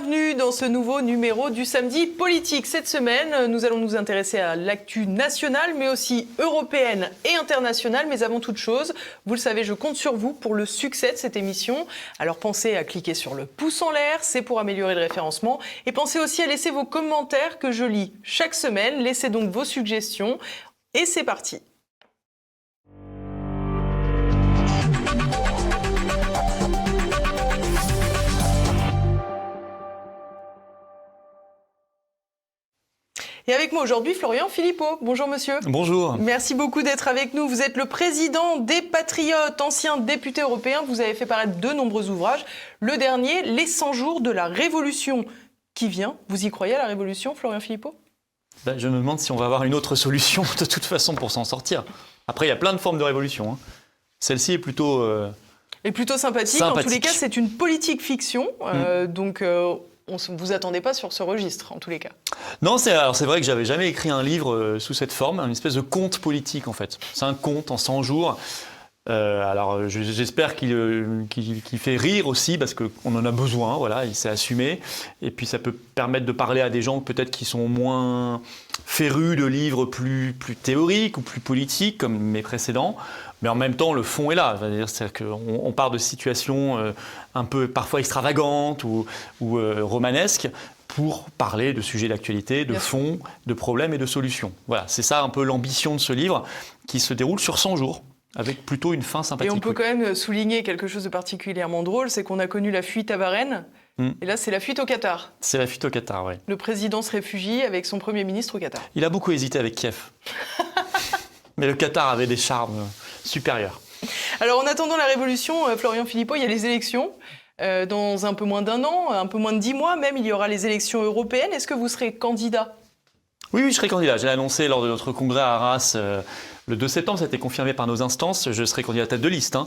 Bienvenue dans ce nouveau numéro du samedi politique. Cette semaine, nous allons nous intéresser à l'actu nationale, mais aussi européenne et internationale. Mais avant toute chose, vous le savez, je compte sur vous pour le succès de cette émission. Alors pensez à cliquer sur le pouce en l'air, c'est pour améliorer le référencement. Et pensez aussi à laisser vos commentaires que je lis chaque semaine. Laissez donc vos suggestions. Et c'est parti. Et avec moi aujourd'hui, Florian Philippot. Bonjour monsieur. Bonjour. Merci beaucoup d'être avec nous. Vous êtes le président des Patriotes, ancien député européen. Vous avez fait paraître de nombreux ouvrages. Le dernier, Les 100 jours de la Révolution qui vient. Vous y croyez à la Révolution, Florian Philippot? Ben, Je me demande si on va avoir une autre solution de toute façon pour s'en sortir. Après, il y a plein de formes de révolution. Hein. Celle-ci est plutôt... Euh, plutôt sympathique. En tous les cas, c'est une politique fiction. Euh, mm. Donc, euh, on ne vous attendez pas sur ce registre, en tous les cas. Non, c'est vrai que j'avais jamais écrit un livre euh, sous cette forme, une espèce de conte politique en fait. C'est un conte en 100 jours. Euh, alors j'espère euh, qu'il fait rire aussi parce qu'on en a besoin, voilà, il s'est assumé. Et puis ça peut permettre de parler à des gens peut-être qui sont moins férus de livres plus, plus théoriques ou plus politiques comme mes précédents. Mais en même temps, le fond est là. C'est-à-dire qu'on on part de situations un peu parfois extravagantes ou, ou romanesques pour parler de sujets d'actualité, de fond, de problèmes et de solutions. Voilà, c'est ça un peu l'ambition de ce livre qui se déroule sur 100 jours avec plutôt une fin sympathique. Et on peut quand même souligner quelque chose de particulièrement drôle, c'est qu'on a connu la fuite à Varennes, hmm. et là c'est la fuite au Qatar. C'est la fuite au Qatar, oui. Le président se réfugie avec son Premier ministre au Qatar. Il a beaucoup hésité avec Kiev. Mais le Qatar avait des charmes supérieurs. Alors en attendant la révolution, euh, Florian Philippot, il y a les élections. Euh, dans un peu moins d'un an, un peu moins de dix mois même, il y aura les élections européennes. Est-ce que vous serez candidat? Oui, oui, je serai candidat. Je l'ai annoncé lors de notre congrès à Arras. Euh, le 2 septembre, ça a été confirmé par nos instances. Je serai candidat tête de liste. Hein.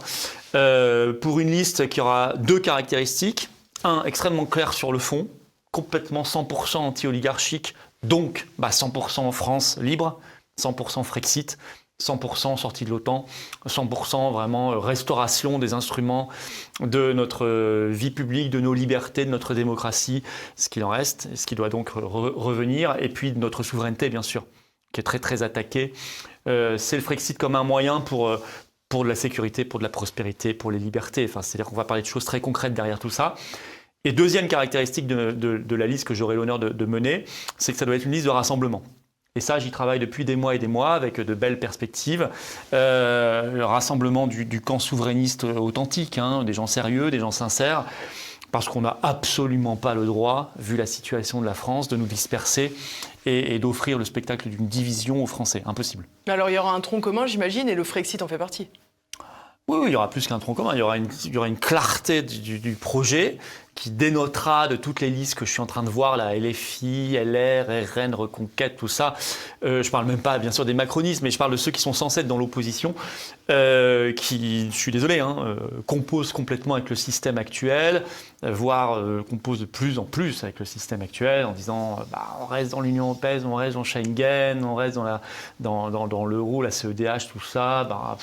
Euh, pour une liste qui aura deux caractéristiques. Un, extrêmement clair sur le fond, complètement 100% anti-oligarchique, donc bah, 100% en France libre, 100% Frexit. 100% sortie de l'OTAN, 100% vraiment euh, restauration des instruments de notre euh, vie publique, de nos libertés, de notre démocratie, ce qu'il en reste, ce qui doit donc revenir, et puis de notre souveraineté, bien sûr, qui est très très attaquée. Euh, c'est le Frexit comme un moyen pour, pour de la sécurité, pour de la prospérité, pour les libertés. Enfin, C'est-à-dire qu'on va parler de choses très concrètes derrière tout ça. Et deuxième caractéristique de, la liste que j'aurai l'honneur de mener, c'est que ça doit être une liste de rassemblement. Et ça, j'y travaille depuis des mois et des mois avec de belles perspectives. Euh, le rassemblement du, camp souverainiste authentique, hein, des gens sérieux, des gens sincères, parce qu'on n'a absolument pas le droit, vu la situation de la France, de nous disperser et, d'offrir le spectacle d'une division aux Français. Impossible. Alors il y aura un tronc commun, j'imagine, et le Frexit en fait partie. Oui, il y aura plus qu'un tronc commun. Il y aura une, clarté du, projet qui dénotera de toutes les listes que je suis en train de voir, la LFI, LR, RN, Reconquête, tout ça. Euh, je ne parle même pas, bien sûr, des macronistes, mais je parle de ceux qui sont censés être dans l'opposition, euh, qui, je suis désolé, hein, euh, composent complètement avec le système actuel, voire composent de plus en plus avec le système actuel, en disant bah, on reste dans l'Union européenne, on reste dans Schengen, on reste dans, l'euro, la CEDH, tout ça. Bah,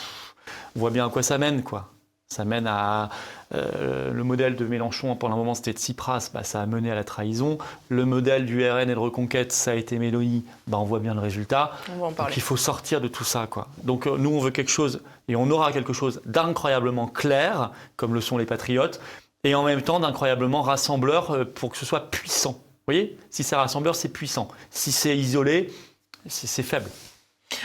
on voit bien à quoi ça mène, quoi. Ça mène à euh, le modèle de Mélenchon, pendant un moment c'était de Tsipras, bah, ça a mené à la trahison. Le modèle du RN et de Reconquête, ça a été Mélanie, bah, on voit bien le résultat. On va en parler. Donc il faut sortir de tout ça. Quoi. Donc euh, nous on veut quelque chose, et on aura quelque chose d'incroyablement clair, comme le sont les patriotes, et en même temps d'incroyablement rassembleur euh, pour que ce soit puissant. Vous voyez? Si c'est rassembleur, c'est puissant. Si c'est isolé, c'est faible.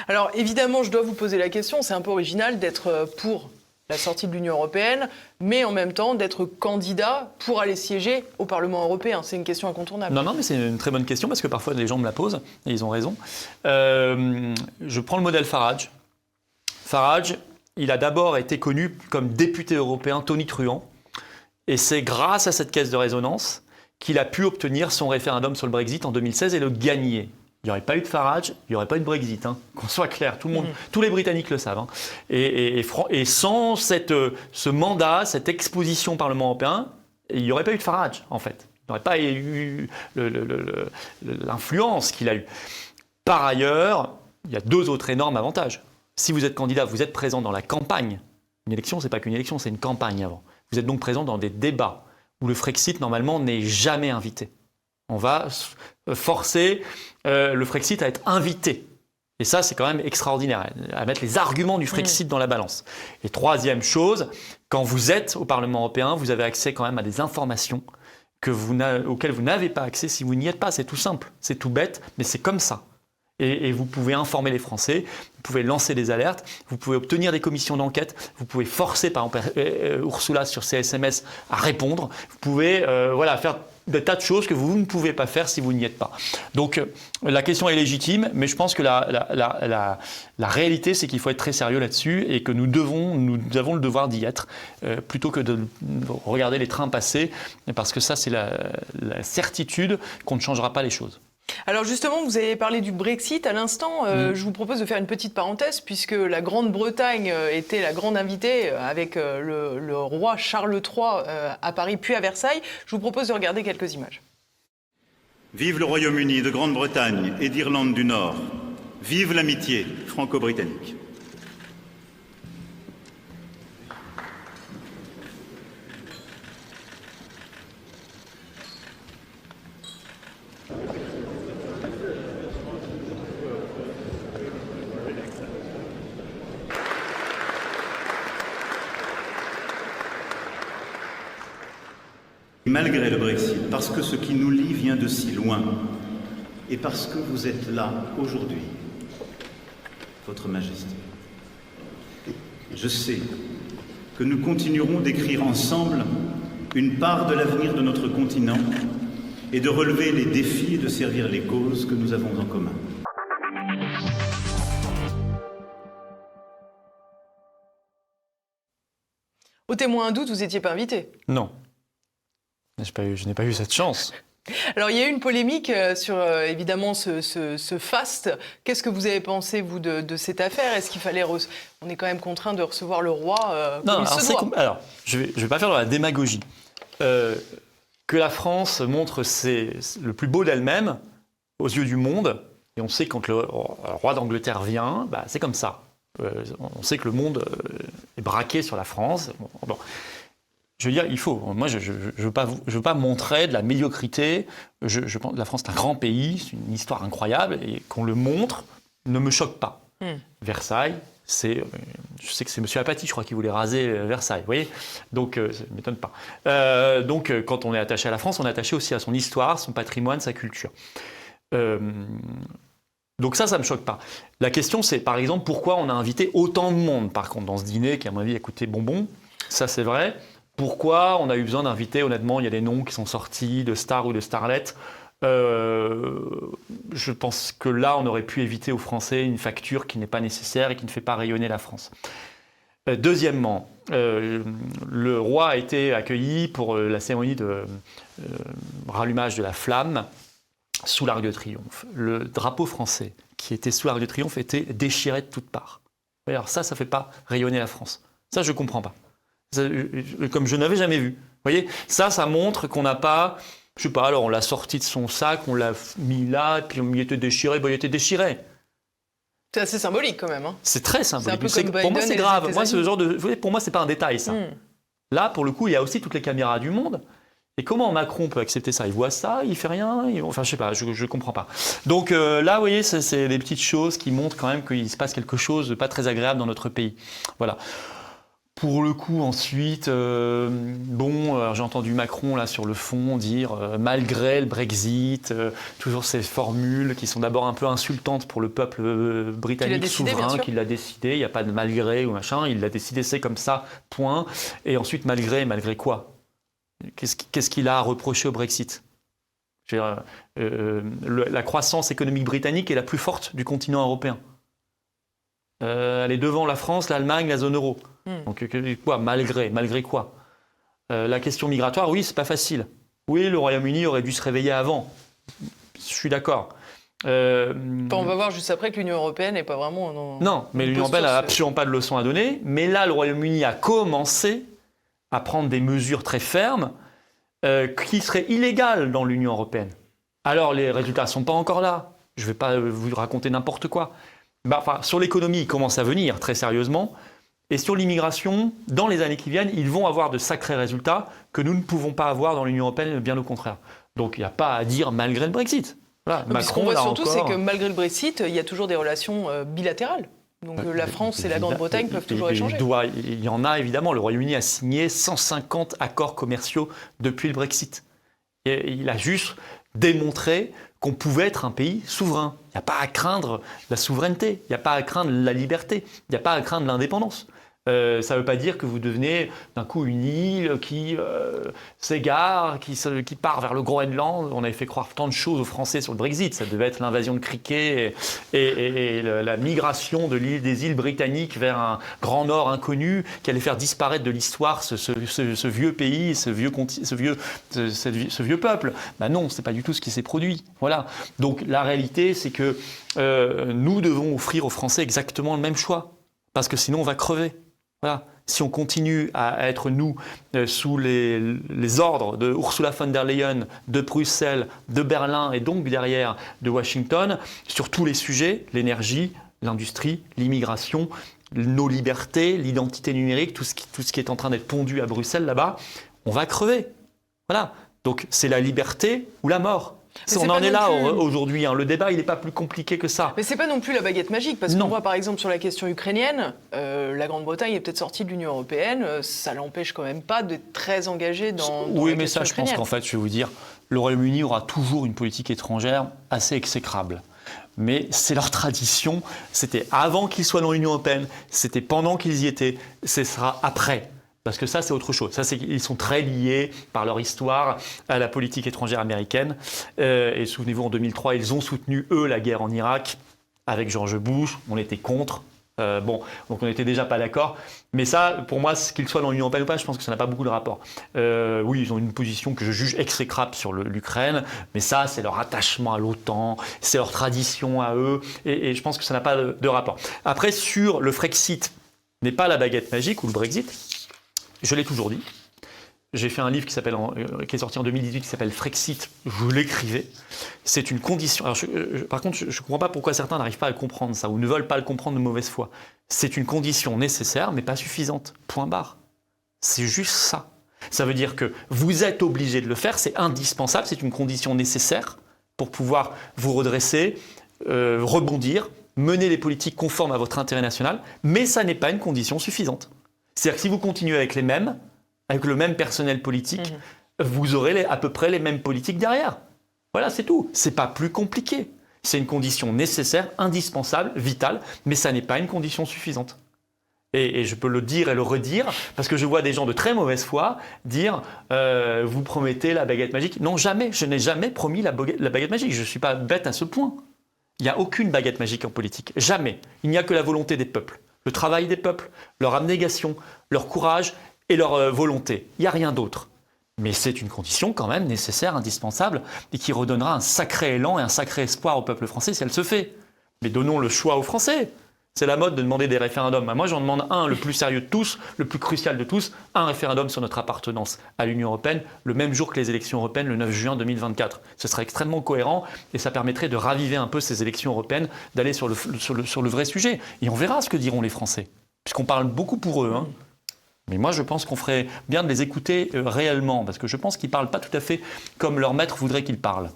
Alors évidemment, je dois vous poser la question, c'est un peu original d'être euh, pour la sortie de l'Union européenne, mais en même temps d'être candidat pour aller siéger au Parlement européen. C'est une question incontournable. Non, non, mais c'est une très bonne question parce que parfois les gens me la posent et ils ont raison. Euh, je prends le modèle Farage. Farage, il a d'abord été connu comme député européen Tony Truant, et c'est grâce à cette caisse de résonance qu'il a pu obtenir son référendum sur le Brexit en 2016 et le gagner. Il n'y aurait pas eu de Farage, il n'y aurait pas eu de Brexit, hein. qu'on soit clair, tout le monde, mm. tous les Britanniques le savent. Hein. Et, et, sans cette, euh, ce mandat, cette exposition au Parlement européen, il n'y aurait pas eu de Farage, en fait. Il n'aurait pas eu l'influence qu'il a eue. Par ailleurs, il y a deux autres énormes avantages. Si vous êtes candidat, vous êtes présent dans la campagne. Une élection, ce n'est pas qu'une élection, c'est une campagne avant. Vous êtes donc présent dans des débats où le Frexit, normalement, n'est jamais invité. On va forcer le Frexit à être invité. Et ça, c'est quand même extraordinaire, à mettre les arguments du Frexit dans la balance. Et troisième chose, quand vous êtes au Parlement européen, vous avez accès quand même à des informations que vous auxquelles vous n'avez pas accès si vous n'y êtes pas. C'est tout simple, c'est tout bête, mais c'est comme ça. Et, vous pouvez informer les Français, vous pouvez lancer des alertes, vous pouvez obtenir des commissions d'enquête, vous pouvez forcer par exemple euh, euh, Ursula sur ses SMS à répondre, vous pouvez euh, voilà, faire des tas de choses que vous ne pouvez pas faire si vous n'y êtes pas. Donc la question est légitime, mais je pense que la, la, la, réalité, c'est qu'il faut être très sérieux là-dessus et que nous, devons, nous avons le devoir d'y être, plutôt que de regarder les trains passer, parce que ça, c'est la certitude qu'on ne changera pas les choses. Alors justement, vous avez parlé du Brexit à l'instant. Euh, mm. Je vous propose de faire une petite parenthèse puisque la Grande-Bretagne euh, était la grande invitée euh, avec le, roi Charles III à Paris puis à Versailles. Je vous propose de regarder quelques images. Vive le Royaume-Uni de Grande-Bretagne et d'Irlande du Nord. Vive l'amitié franco-britannique. Malgré le Brexit, parce que ce qui nous lie vient de si loin, et parce que vous êtes là aujourd'hui, Votre Majesté, je sais que nous continuerons d'écrire ensemble une part de l'avenir de notre continent et de relever les défis et de servir les causes que nous avons en commun. Au témoin un doute, vous n'étiez pas invité? Non. Je n'ai pas eu cette chance. Alors il y a eu une polémique euh, sur euh, évidemment ce, ce, fast. Qu'est-ce que vous avez pensé vous de, cette affaire? Est-ce qu'il fallait on est quand même contraint de recevoir le roi euh, non, il alors, se doit. alors je vais vais pas faire de la démagogie. que la France montre le plus beau d'elle-même aux yeux du monde et on sait quand le roi d'Angleterre vient, bah, c'est comme ça. on sait que le monde est braqué sur la France. Bon, je veux dire, il faut. Moi, je ne veux, pas, je veux pas montrer de la médiocrité. Je, pense que la France est un grand pays, c'est une histoire incroyable, et qu'on le montre ne me choque pas. Hmm. Versailles, c'est, euh, je sais que c'est M. Apathy, je crois, qui voulait raser euh, Versailles, vous voyez Donc, euh, ça ne m'étonne pas. donc, quand on est attaché à la France, on est attaché aussi à son histoire, son patrimoine, sa culture. donc ça, ça ne me choque pas. La question, c'est par exemple, pourquoi on a invité autant de monde, par contre, dans ce dîner, qui à mon avis a coûté bonbon? Ça, c'est vrai. Pourquoi on a eu besoin d'inviter Honnêtement, il y a des noms qui sont sortis de stars ou de starlettes. Euh, je pense que là, on aurait pu éviter aux Français une facture qui n'est pas nécessaire et qui ne fait pas rayonner la France. Euh, deuxièmement, euh, le roi a été accueilli pour la cérémonie de rallumage de la flamme sous l'Arc de Triomphe. Le drapeau français qui était sous l'Arc de Triomphe était déchiré de toutes parts. Alors ça, ça ne fait pas rayonner la France. Ça, je ne comprends pas comme je n'avais jamais vu. Vous voyez, ça, ça montre qu'on n'a pas, je sais pas, alors on l'a sorti de son sac, on l'a mis là, puis on y était déchiré, bon, il était déchiré. C'est assez symbolique quand même. Hein. C'est très symbolique. pour moi, c'est grave. Moi, ce genre de, pour moi, c'est pas un détail, ça. Hmm. Là, pour le coup, il y a aussi toutes les caméras du monde. Et comment Macron peut accepter ça? Il voit ça, il fait rien, enfin je sais pas, je, ne comprends pas. Donc euh, là, vous voyez, c'est des petites choses qui montrent quand même qu'il se passe quelque chose de pas très agréable dans notre pays. Voilà. Pour le coup, ensuite, euh, bon, j'ai entendu Macron là sur le fond dire euh, malgré le Brexit, euh, toujours ces formules qui sont d'abord un peu insultantes pour le peuple britannique souverain qui l'a décidé. Il n'y a pas de malgré ou machin. Il l'a décidé, c'est comme ça, point. Et ensuite, malgré, malgré quoi? Qu'est-ce qu'il a à reprocher au Brexit? La croissance économique britannique est la plus forte du continent européen. Elle est devant la France, l'Allemagne, la zone euro. Hmm. Donc quoi Malgré, malgré quoi euh, La question migratoire, oui, c'est pas facile. Oui, le Royaume-Uni aurait dû se réveiller avant. Je suis d'accord. Euh, on va voir juste après que l'Union européenne n'est pas vraiment. non, mais l'Union européenne n'a absolument pas de leçons à donner. Mais là, le Royaume-Uni a commencé à prendre des mesures très fermes euh, qui seraient illégales dans l'Union européenne. Alors, les résultats ne sont pas encore là. Je ne vais pas vous raconter n'importe quoi. Bah, enfin, sur l'économie, il commence à venir très sérieusement. Et sur l'immigration, dans les années qui viennent, ils vont avoir de sacrés résultats que nous ne pouvons pas avoir dans l'Union européenne, bien au contraire. Donc il n'y a pas à dire malgré le Brexit. Voilà, ce qu'on voit surtout, c'est que malgré le Brexit, il y a toujours des relations euh, bilatérales. Donc euh, la France et la Grande-Bretagne peuvent toujours échanger. Il, y en a évidemment. Le Royaume-Uni a signé 150 accords commerciaux depuis le Brexit. Et il a juste démontré qu'on pouvait être un pays souverain. Il n'y a pas à craindre la souveraineté, il n'y a pas à craindre la liberté, il n'y a pas à craindre l'indépendance. Euh, ça ne veut pas dire que vous devenez d'un coup une île qui euh, s'égare, qui, part vers le Groenland. On avait fait croire tant de choses aux Français sur le Brexit. Ça devait être l'invasion de cricket et, la migration de l'île des îles britanniques vers un grand nord inconnu qui allait faire disparaître de l'histoire ce, vieux pays, ce vieux, ce ce, peuple. Ben non, c'est pas du tout ce qui s'est produit. Voilà. Donc la réalité, c'est que euh, nous devons offrir aux Français exactement le même choix, parce que sinon on va crever. Si on continue à être, nous, euh, sous les, ordres de Ursula von der Leyen, de Bruxelles, de Berlin et donc derrière de Washington, sur tous les sujets, l'énergie, l'industrie, l'immigration, nos libertés, l'identité numérique, tout ce, qui, tout ce qui est en train d'être pondu à Bruxelles là-bas, on va crever. Voilà. Donc c'est la liberté ou la mort on en est là aujourd'hui. Hein. Le débat, il n'est pas plus compliqué que ça. Mais c'est pas non plus la baguette magique, parce qu'on voit par exemple sur la question ukrainienne, euh, la Grande-Bretagne est peut-être sortie de l'Union européenne, euh, ça l'empêche quand même pas d'être très engagé dans, dans oui, mais ça, je pense qu'en fait, je vais vous dire, le Royaume-Uni aura toujours une politique étrangère assez exécrable mais c'est leur tradition. C'était avant qu'ils soient dans l'Union européenne, c'était pendant qu'ils y étaient, ce sera après. Parce que ça, c'est autre chose. Ça, ils sont très liés par leur histoire à la politique étrangère américaine. Euh, et souvenez-vous, en 2003, ils ont soutenu, eux, la guerre en Irak avec George Bush. On était contre. Euh, bon, donc on n'était déjà pas d'accord. Mais ça, pour moi, qu'ils soient dans l'Union européenne ou pas, je pense que ça n'a pas beaucoup de rapport. Euh, oui, ils ont une position que je juge exécrable sur l'Ukraine, mais ça, c'est leur attachement à l'OTAN, c'est leur tradition à eux, et, je pense que ça n'a pas de, de rapport. Après, sur le Frexit, n'est pas la baguette magique ou le Brexit. Je l'ai toujours dit. J'ai fait un livre qui, euh, est sorti en 2018 qui s'appelle Frexit. Je l'écrivais. C'est une condition. Alors par contre, je ne comprends pas pourquoi certains n'arrivent pas à comprendre ça ou ne veulent pas le comprendre de mauvaise foi. C'est une condition nécessaire, mais pas suffisante. Point barre. C'est juste ça. Ça veut dire que vous êtes obligé de le faire, c'est indispensable, c'est une condition nécessaire pour pouvoir vous redresser, euh, rebondir, mener les politiques conformes à votre intérêt national, mais ça n'est pas une condition suffisante. C'est-à-dire que si vous continuez avec les mêmes, avec le même personnel politique, mhm. vous aurez à peu près les mêmes politiques derrière. Voilà, c'est tout. C'est pas plus compliqué. C'est une condition nécessaire, indispensable, vitale, mais ça n'est pas une condition suffisante. Et, je peux le dire et le redire, parce que je vois des gens de très mauvaise foi dire euh, Vous promettez la baguette magique. Non, jamais. Je n'ai jamais promis la baguette magique. Je ne suis pas bête à ce point. Il n'y a aucune baguette magique en politique. Jamais. Il n'y a que la volonté des peuples le travail des peuples, leur abnégation, leur courage et leur euh, volonté. Il n'y a rien d'autre. Mais c'est une condition quand même nécessaire, indispensable, et qui redonnera un sacré élan et un sacré espoir au peuple français si elle se fait. Mais donnons le choix aux Français. C'est la mode de demander des référendums. Moi, j'en demande un, le plus sérieux de tous, le plus crucial de tous, un référendum sur notre appartenance à l'Union européenne, le même jour que les élections européennes, le 9 juin 2024. Ce serait extrêmement cohérent et ça permettrait de raviver un peu ces élections européennes, d'aller sur le, sur, le, vrai sujet. Et on verra ce que diront les Français, puisqu'on parle beaucoup pour eux. Hein. Mais moi, je pense qu'on ferait bien de les écouter euh, réellement, parce que je pense qu'ils ne parlent pas tout à fait comme leur maître voudrait qu'ils parlent.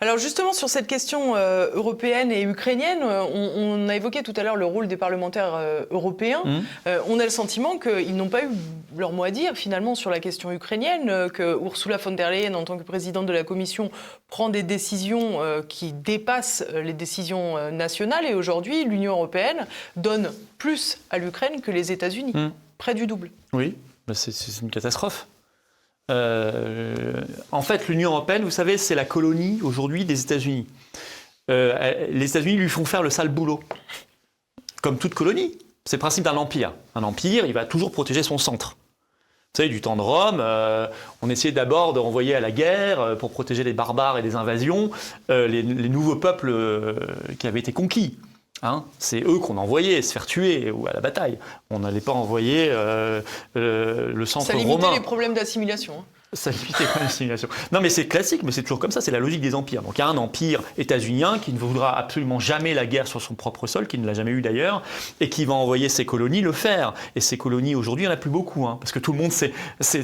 Alors justement sur cette question euh, européenne et ukrainienne, euh, on, a évoqué tout à l'heure le rôle des parlementaires euh, européens. Mmh. on a le sentiment qu'ils n'ont pas eu leur mot à dire finalement sur la question ukrainienne, que Ursula von der Leyen en tant que présidente de la Commission prend des décisions qui dépassent les décisions nationales et aujourd'hui l'Union européenne donne plus à l'Ukraine que les États-Unis, mmh. près du double. Oui, c'est une catastrophe. Euh, en fait, l'Union européenne, vous savez, c'est la colonie aujourd'hui des États-Unis. Euh, les États-Unis lui font faire le sale boulot. Comme toute colonie. C'est le principe d'un empire. Un empire, il va toujours protéger son centre. Vous savez, du temps de Rome, euh, on essayait d'abord de renvoyer à la guerre pour protéger les barbares et les invasions les, nouveaux peuples qui avaient été conquis. Hein, c'est eux qu'on envoyait se faire tuer ou à la bataille. On n'allait pas envoyer euh, euh, le centre romain. Ça limitait les problèmes d'assimilation. Hein. Ça limite les d'assimilation. Non, mais c'est classique, mais c'est toujours comme ça, c'est la logique des empires. Donc il y a un empire états-unien qui ne voudra absolument jamais la guerre sur son propre sol, qui ne l'a jamais eu d'ailleurs, et qui va envoyer ses colonies le faire. Et ces colonies, aujourd'hui, il n'y en a plus beaucoup, hein, parce que tout le monde s'est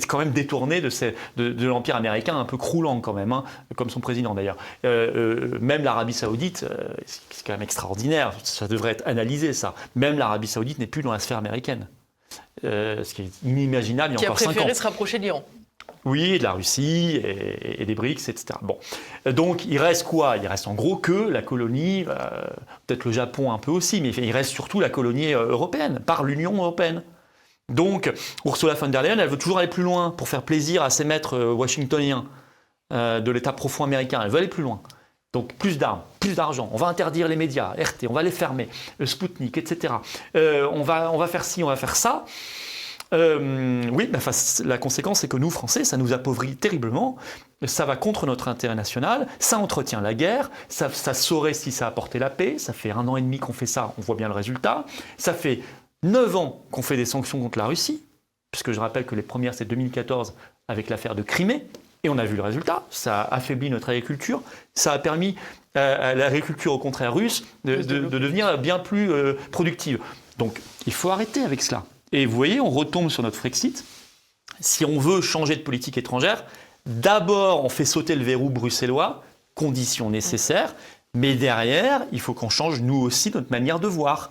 quand même détourné de, ces, de, de l'empire américain, un peu croulant quand même, hein, comme son président d'ailleurs. Euh, euh, même l'Arabie saoudite, euh, c'est quand même extraordinaire, ça devrait être analysé ça. Même l'Arabie saoudite n'est plus dans la sphère américaine. Ce qui est inimaginable il y a Qui a encore 5 ans. préféré se rapprocher de l'Iran. Oui, de la Russie et, des BRICS, etc. Bon, donc il reste quoi? Il reste en gros que la colonie, euh, peut-être le Japon un peu aussi, mais il reste surtout la colonie euh, européenne, par l'Union européenne. Donc Ursula von der Leyen, elle veut toujours aller plus loin pour faire plaisir à ses maîtres euh, washingtoniens de l'État profond américain. Elle veut aller plus loin. Donc plus d'armes, plus d'argent. On va interdire les médias, RT, on va les fermer, Sputnik, etc. On, va, on va faire ci, on va faire ça. Euh, oui, bah, la conséquence, c'est que nous, Français, ça nous appauvrit terriblement. Ça va contre notre intérêt national, ça entretient la guerre, ça, ça saurait si ça apportait la paix. Ça fait un an et demi qu'on fait ça, on voit bien le résultat. Ça fait neuf ans qu'on fait des sanctions contre la Russie, puisque je rappelle que les premières, c'est 2014 avec l'affaire de Crimée. Et on a vu le résultat, ça a affaibli notre agriculture, ça a permis à l'agriculture au contraire russe de, de- de devenir bien plus euh, productive. Donc il faut arrêter avec cela. Et vous voyez, on retombe sur notre Frexit. Si on veut changer de politique étrangère, d'abord on fait sauter le verrou bruxellois, condition nécessaire, mais derrière, il faut qu'on change nous aussi notre manière de voir.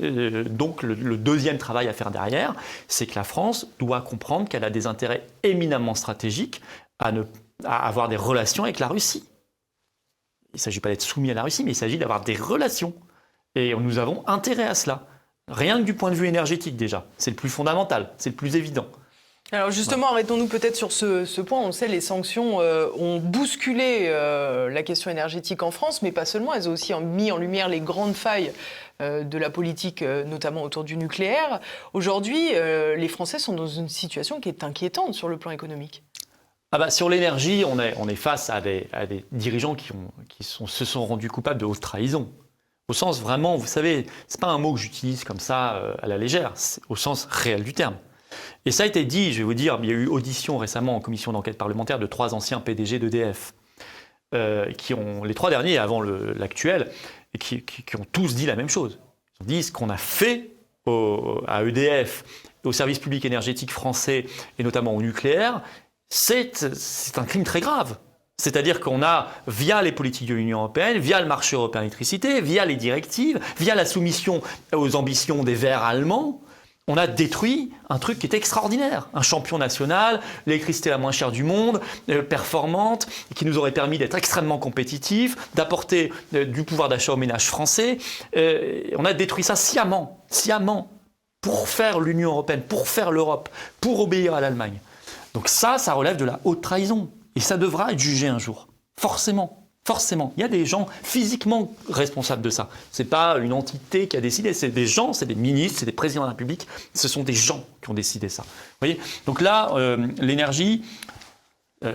Euh, donc le, deuxième travail à faire derrière, c'est que la France doit comprendre qu'elle a des intérêts éminemment stratégiques à avoir des relations avec la Russie. Il ne s'agit pas d'être soumis à la Russie, mais il s'agit d'avoir des relations. Et nous avons intérêt à cela. Rien que du point de vue énergétique déjà. C'est le plus fondamental, c'est le plus évident. Alors justement, arrêtons-nous peut-être sur ce, ce point. On le sait, les sanctions euh, ont bousculé euh, la question énergétique en France, mais pas seulement. Elles ont aussi mis en lumière les grandes failles euh, de la politique, notamment autour du nucléaire. Aujourd'hui, les Français sont dans une situation qui est inquiétante sur le plan économique. Ah bah, sur l'énergie, on est, on est face à des, à des dirigeants qui, ont, qui sont, se sont rendus coupables de haute trahison. Au sens vraiment, vous savez, c'est pas un mot que j'utilise comme ça euh, à la légère, c'est au sens réel du terme. Et ça a été dit, je vais vous dire, il y a eu audition récemment en commission d'enquête parlementaire de trois anciens PDG d'EDF, euh, qui ont, les trois derniers avant l'actuel, et qui, ont tous dit la même chose. Ils ont dit ce qu'on a fait au- à EDF, au service public énergétique français, et notamment au nucléaire, c'est un crime très grave. C'est-à-dire qu'on a, via les politiques de l'Union européenne, via le marché européen de l'électricité, via les directives, via la soumission aux ambitions des Verts allemands, on a détruit un truc qui était extraordinaire. Un champion national, l'électricité la moins chère du monde, euh, performante, qui nous aurait permis d'être extrêmement compétitifs, d'apporter euh, du pouvoir d'achat aux ménages français. Euh, on a détruit ça sciemment, sciemment, pour faire l'Union européenne, pour faire l'Europe, pour obéir à l'Allemagne. Donc ça, ça relève de la haute trahison. Et ça devra être jugé un jour. Forcément. Forcément. Il y a des gens physiquement responsables de ça. Ce n'est pas une entité qui a décidé. C'est des gens, c'est des ministres, c'est des présidents de la République. Ce sont des gens qui ont décidé ça. Vous voyez? Donc là, euh, l'énergie,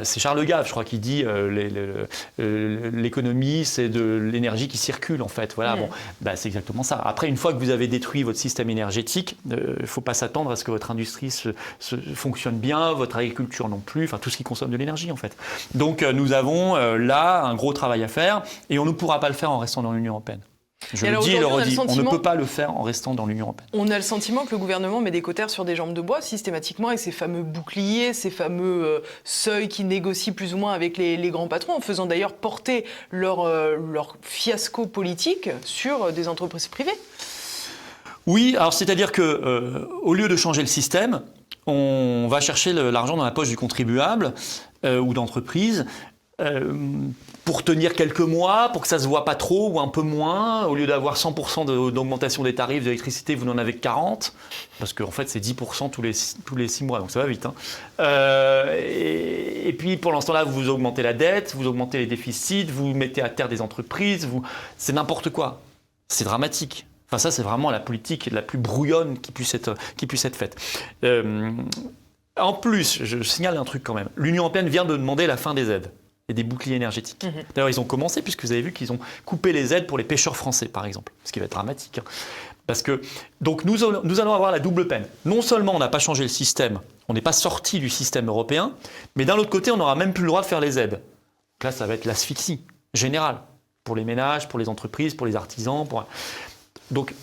c'est Charles Gave, je crois, qui dit euh, euh, l'économie, c'est de l'énergie qui circule, en fait. Voilà, Mm. bon, bah, c'est exactement ça. Après, une fois que vous avez détruit votre système énergétique, il ne faut pas s'attendre à ce que votre industrie se, se- fonctionne bien, votre agriculture non plus, enfin tout ce qui consomme de l'énergie, en fait. Donc, euh, nous avons euh, là un gros travail à faire et on ne pourra pas le faire en restant dans l'Union européenne. Je Et le dis et le on redis, on ne sentiment- peut pas le faire en restant dans l'Union européenne. On a le sentiment que le gouvernement met des cautères sur des jambes de bois systématiquement avec ces fameux boucliers, ces fameux euh, seuils qui négocient plus ou moins avec les, les grands patrons, en faisant d'ailleurs porter leur, euh, leur fiasco politique sur euh, des entreprises privées. Oui, alors c'est-à-dire que euh, au lieu de changer le système, on va chercher l'argent dans la poche du contribuable euh, ou d'entreprise euh, pour tenir quelques mois, pour que ça se voit pas trop ou un peu moins. Au lieu d'avoir 100% de- d'augmentation des tarifs d'électricité, vous n'en avez que 40, parce qu'en fait c'est 10% tous les, tous les 6 mois, donc ça va vite. hein. Euh, et, puis pour l'instant là, vous augmentez la dette, vous augmentez les déficits, vous mettez à terre des entreprises, c'est n'importe quoi. C'est dramatique. Enfin, ça, c'est vraiment la politique la plus brouillonne qui puisse être, qui puisse être faite. Euh, en plus, je signale un truc quand même. L'Union européenne vient de demander la fin des aides et des boucliers énergétiques. Mhm. D'ailleurs, ils ont commencé puisque vous avez vu qu'ils ont coupé les aides pour les pêcheurs français, par exemple, ce qui va être dramatique. hein. Parce que, donc nous, allons- nous allons avoir la double peine. Non seulement on n'a pas changé le système, on n'est pas sorti du système européen, mais d'un autre côté, on n'aura même plus le droit de faire les aides. Donc là, ça va être l'asphyxie générale pour les ménages, pour les entreprises, pour les artisans. Pour... Donc,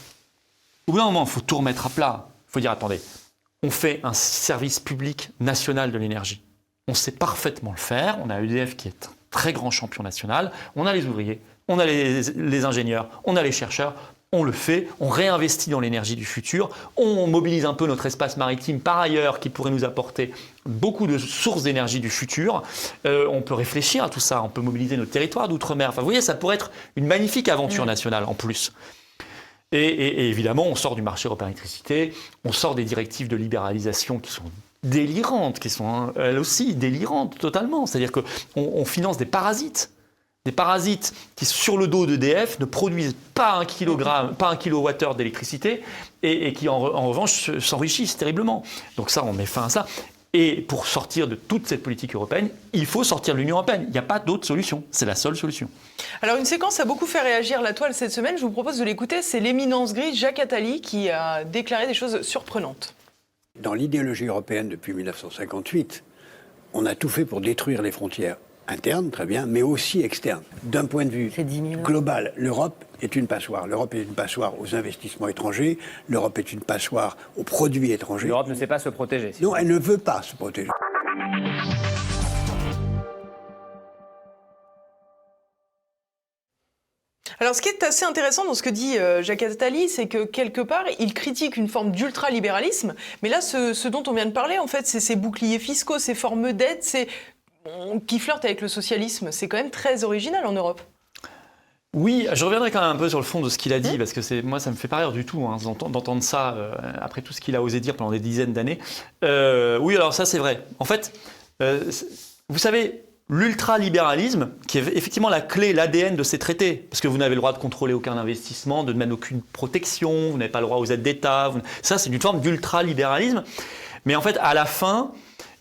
au bout d'un moment, il faut tout remettre à plat. Il faut dire, attendez, on fait un service public national de l'énergie. On sait parfaitement le faire. On a EDF qui est un très grand champion national. On a les ouvriers, on a les, les ingénieurs, on a les chercheurs. On le fait, on réinvestit dans l'énergie du futur, on mobilise un peu notre espace maritime par ailleurs qui pourrait nous apporter beaucoup de sources d'énergie du futur. Euh, on peut réfléchir à tout ça, on peut mobiliser notre territoire d'outre-mer. Enfin, vous voyez, ça pourrait être une magnifique aventure nationale en plus. Et, et- et évidemment, on sort du marché européen d'électricité, on sort des directives de libéralisation qui sont délirantes, qui sont hein, elles aussi délirantes totalement. C'est-à-dire qu'on on finance des parasites. Des parasites qui, sur le dos d'EDF, ne produisent pas un kilogramme, pas un kilowattheure d'électricité et, qui, en, en revanche, se- s'enrichissent terriblement. Donc ça, on met fin à ça. Et pour sortir de toute cette politique européenne, il faut sortir de l'Union européenne. Il n'y a pas d'autre solution. C'est la seule solution. Alors une séquence a beaucoup fait réagir la toile cette semaine, je vous propose de l'écouter, c'est l'éminence grise Jacques Attali qui a déclaré des choses surprenantes. Dans l'idéologie européenne depuis 1958, on a tout fait pour détruire les frontières internes, très bien, mais aussi externes. D'un point de vue C'est 10 000 ans. global, l'Europe est une passoire. L'Europe est une passoire aux investissements étrangers, l'Europe est une passoire aux produits étrangers. L'Europe ne sait pas se protéger. si Non, elle ne veut pas se protéger. Alors ce qui est assez intéressant dans ce que dit euh, Jacques Attali, c'est que quelque part, il critique une forme d'ultralibéralisme, mais là, ce, ce dont on vient de parler, en fait, c'est ces boucliers fiscaux, ces formes d'aide, c'est qui flirtent avec le socialisme. C'est quand même très original en Europe. Oui, je reviendrai quand même un peu sur le fond de ce qu'il a dit, parce que c'est moi, ça me fait pas rire du tout hein, d'ent- d'entendre ça euh, après tout ce qu'il a osé dire pendant des dizaines d'années. Euh, oui, alors ça, c'est vrai. En fait, vous savez, l'ultralibéralisme, qui est effectivement la clé, l'ADN de ces traités, parce que vous n'avez le droit de contrôler aucun investissement, de même aucune protection, vous n'avez pas le droit aux aides d'État. Ça, c'est une forme d'ultralibéralisme. Mais en fait, à la fin,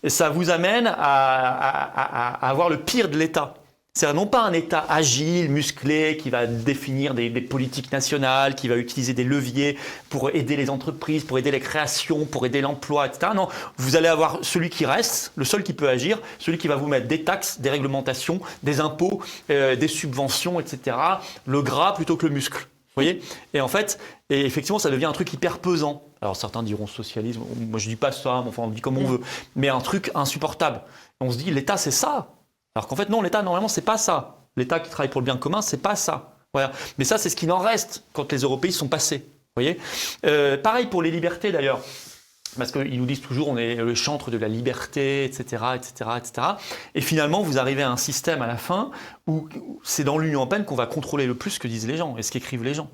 ça vous amène à avoir le pire de l'État. C'est non pas un État agile, musclé, qui va définir des, des politiques nationales, qui va utiliser des leviers pour aider les entreprises, pour aider les créations, pour aider l'emploi, etc. Non, vous allez avoir celui qui reste, le seul qui peut agir, celui qui va vous mettre des taxes, des réglementations, des impôts, euh, des subventions, etc. Le gras plutôt que le muscle. Vous voyez? Et en fait, et effectivement, ça devient un truc hyper pesant. Alors certains diront socialisme, moi je dis pas ça, mais enfin on dit comme on veut, mais un truc insupportable. On se dit l'État c'est ça. Alors qu'en fait non, l'État normalement c'est pas ça. L'État qui travaille pour le bien commun, c'est pas ça. Voilà. Mais ça c'est ce qu'il en reste quand les Européens sont passés. Euh, Pareil pour les libertés d'ailleurs. Parce qu'ils nous disent toujours on est le chantre de la liberté, etc., etc., etc. Et finalement, vous arrivez à un système à la fin où c'est dans l'Union européenne qu'on va contrôler le plus ce que disent les gens et ce qu'écrivent les gens.